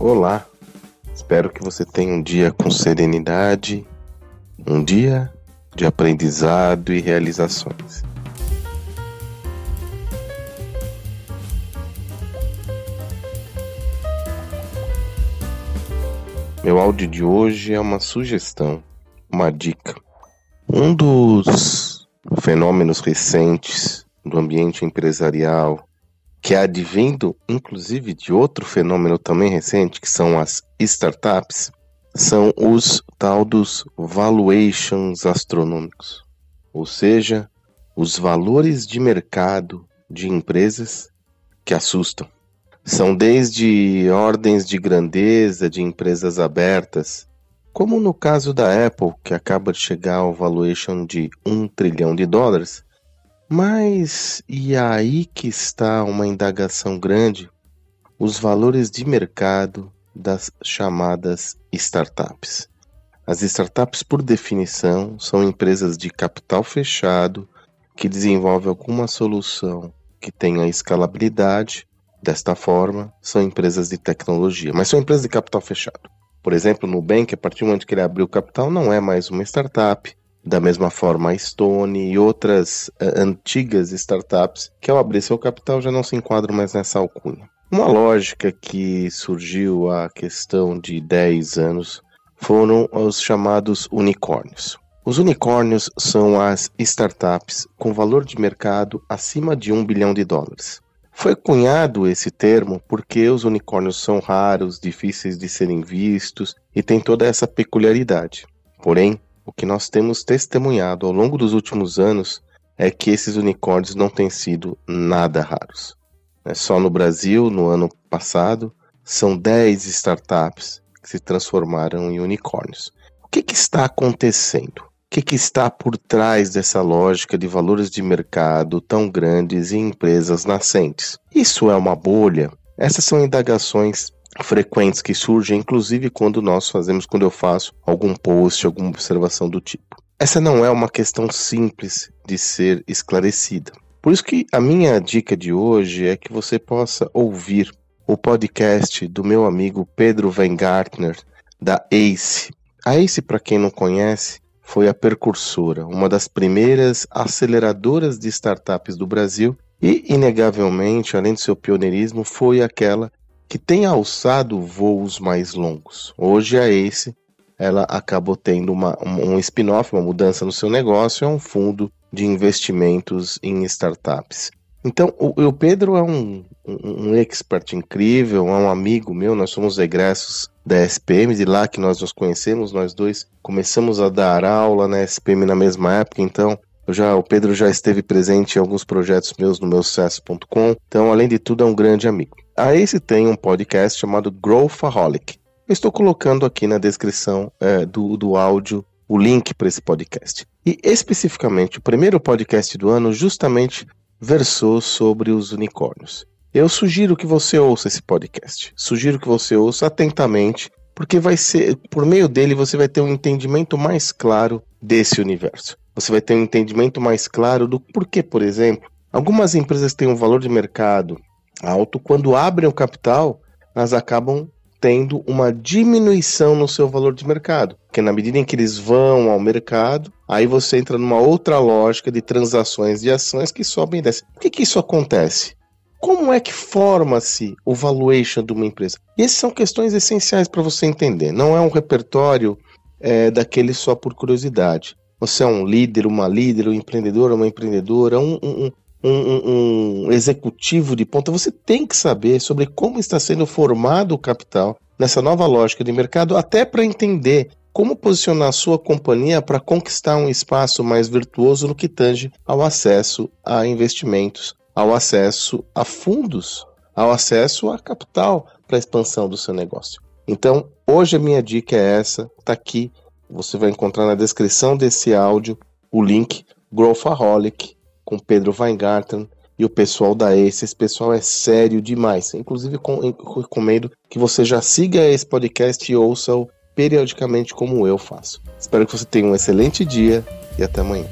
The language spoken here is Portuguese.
Olá, espero que você tenha um dia com serenidade, um dia de aprendizado e realizações. Meu áudio de hoje é uma sugestão, uma dica. Um dos fenômenos recentes do ambiente empresarial que é advindo inclusive de outro fenômeno também recente, que são as startups, são os tal dos valuations astronômicos, ou seja, os valores de mercado de empresas que assustam. São desde ordens de grandeza de empresas abertas, como no caso da Apple, que acaba de chegar ao valuation de um trilhão de dólares, mas e aí que está uma indagação grande? Os valores de mercado das chamadas startups. As startups, por definição, são empresas de capital fechado que desenvolvem alguma solução que tenha escalabilidade. Desta forma, são empresas de tecnologia, mas são empresas de capital fechado. Por exemplo, o Nubank, a partir do momento que ele abriu capital, não é mais uma startup, da mesma forma, a Stone e outras uh, antigas startups que, ao abrir seu capital, já não se enquadram mais nessa alcunha. Uma lógica que surgiu há questão de 10 anos foram os chamados unicórnios. Os unicórnios são as startups com valor de mercado acima de um bilhão de dólares. Foi cunhado esse termo porque os unicórnios são raros, difíceis de serem vistos e têm toda essa peculiaridade. Porém, o que nós temos testemunhado ao longo dos últimos anos é que esses unicórnios não têm sido nada raros. É só no Brasil, no ano passado, são 10 startups que se transformaram em unicórnios. O que, que está acontecendo? O que, que está por trás dessa lógica de valores de mercado tão grandes em empresas nascentes? Isso é uma bolha? Essas são indagações frequentes que surgem, inclusive quando nós fazemos, quando eu faço algum post, alguma observação do tipo. Essa não é uma questão simples de ser esclarecida. Por isso que a minha dica de hoje é que você possa ouvir o podcast do meu amigo Pedro Weingartner, da ACE. A ACE, para quem não conhece, foi a precursora, uma das primeiras aceleradoras de startups do Brasil e, inegavelmente, além do seu pioneirismo, foi aquela que tem alçado voos mais longos. Hoje a Ace ela acabou tendo uma, um spin-off, uma mudança no seu negócio, é um fundo de investimentos em startups. Então, o, o Pedro é um, um, um, expert incrível, é um amigo meu, nós somos egressos da SPM, de lá que nós nos conhecemos, nós dois começamos a dar aula na SPM na mesma época, então já, o Pedro já esteve presente em alguns projetos meus no meu sucesso.com, então, além de tudo, é um grande amigo. A Ace tem um podcast chamado Growthaholic. Eu estou colocando aqui na descrição é, do, do áudio o link para esse podcast. E especificamente, o primeiro podcast do ano justamente versou sobre os unicórnios. Eu sugiro que você ouça esse podcast. Sugiro que você ouça atentamente, porque vai ser, por meio dele, você vai ter um entendimento mais claro desse universo. Você vai ter um entendimento mais claro do porquê, por exemplo, algumas empresas têm um valor de mercado alto, quando abrem o capital, elas acabam tendo uma diminuição no seu valor de mercado. Porque na medida em que eles vão ao mercado, aí você entra numa outra lógica de transações de ações que sobem e descem. Por que, que isso acontece? Como é que forma-se o valuation de uma empresa? Essas são questões essenciais para você entender. Não é um repertório é, daquele só por curiosidade. Você é um líder, uma líder, um empreendedor, uma empreendedora, um, um, um, um executivo de ponta, você tem que saber sobre como está sendo formado o capital nessa nova lógica de mercado, até para entender como posicionar a sua companhia para conquistar um espaço mais virtuoso no que tange ao acesso a investimentos, ao acesso a fundos, ao acesso a capital para a expansão do seu negócio. Então, hoje a minha dica é essa, está aqui. Você vai encontrar na descrição desse áudio o link Growthaholic, com Pedro Weingarten e o pessoal da Ace. Esse pessoal é sério demais. Inclusive, com, recomendo que você já siga esse podcast e ouça-o periodicamente, como eu faço. Espero que você tenha um excelente dia e até amanhã.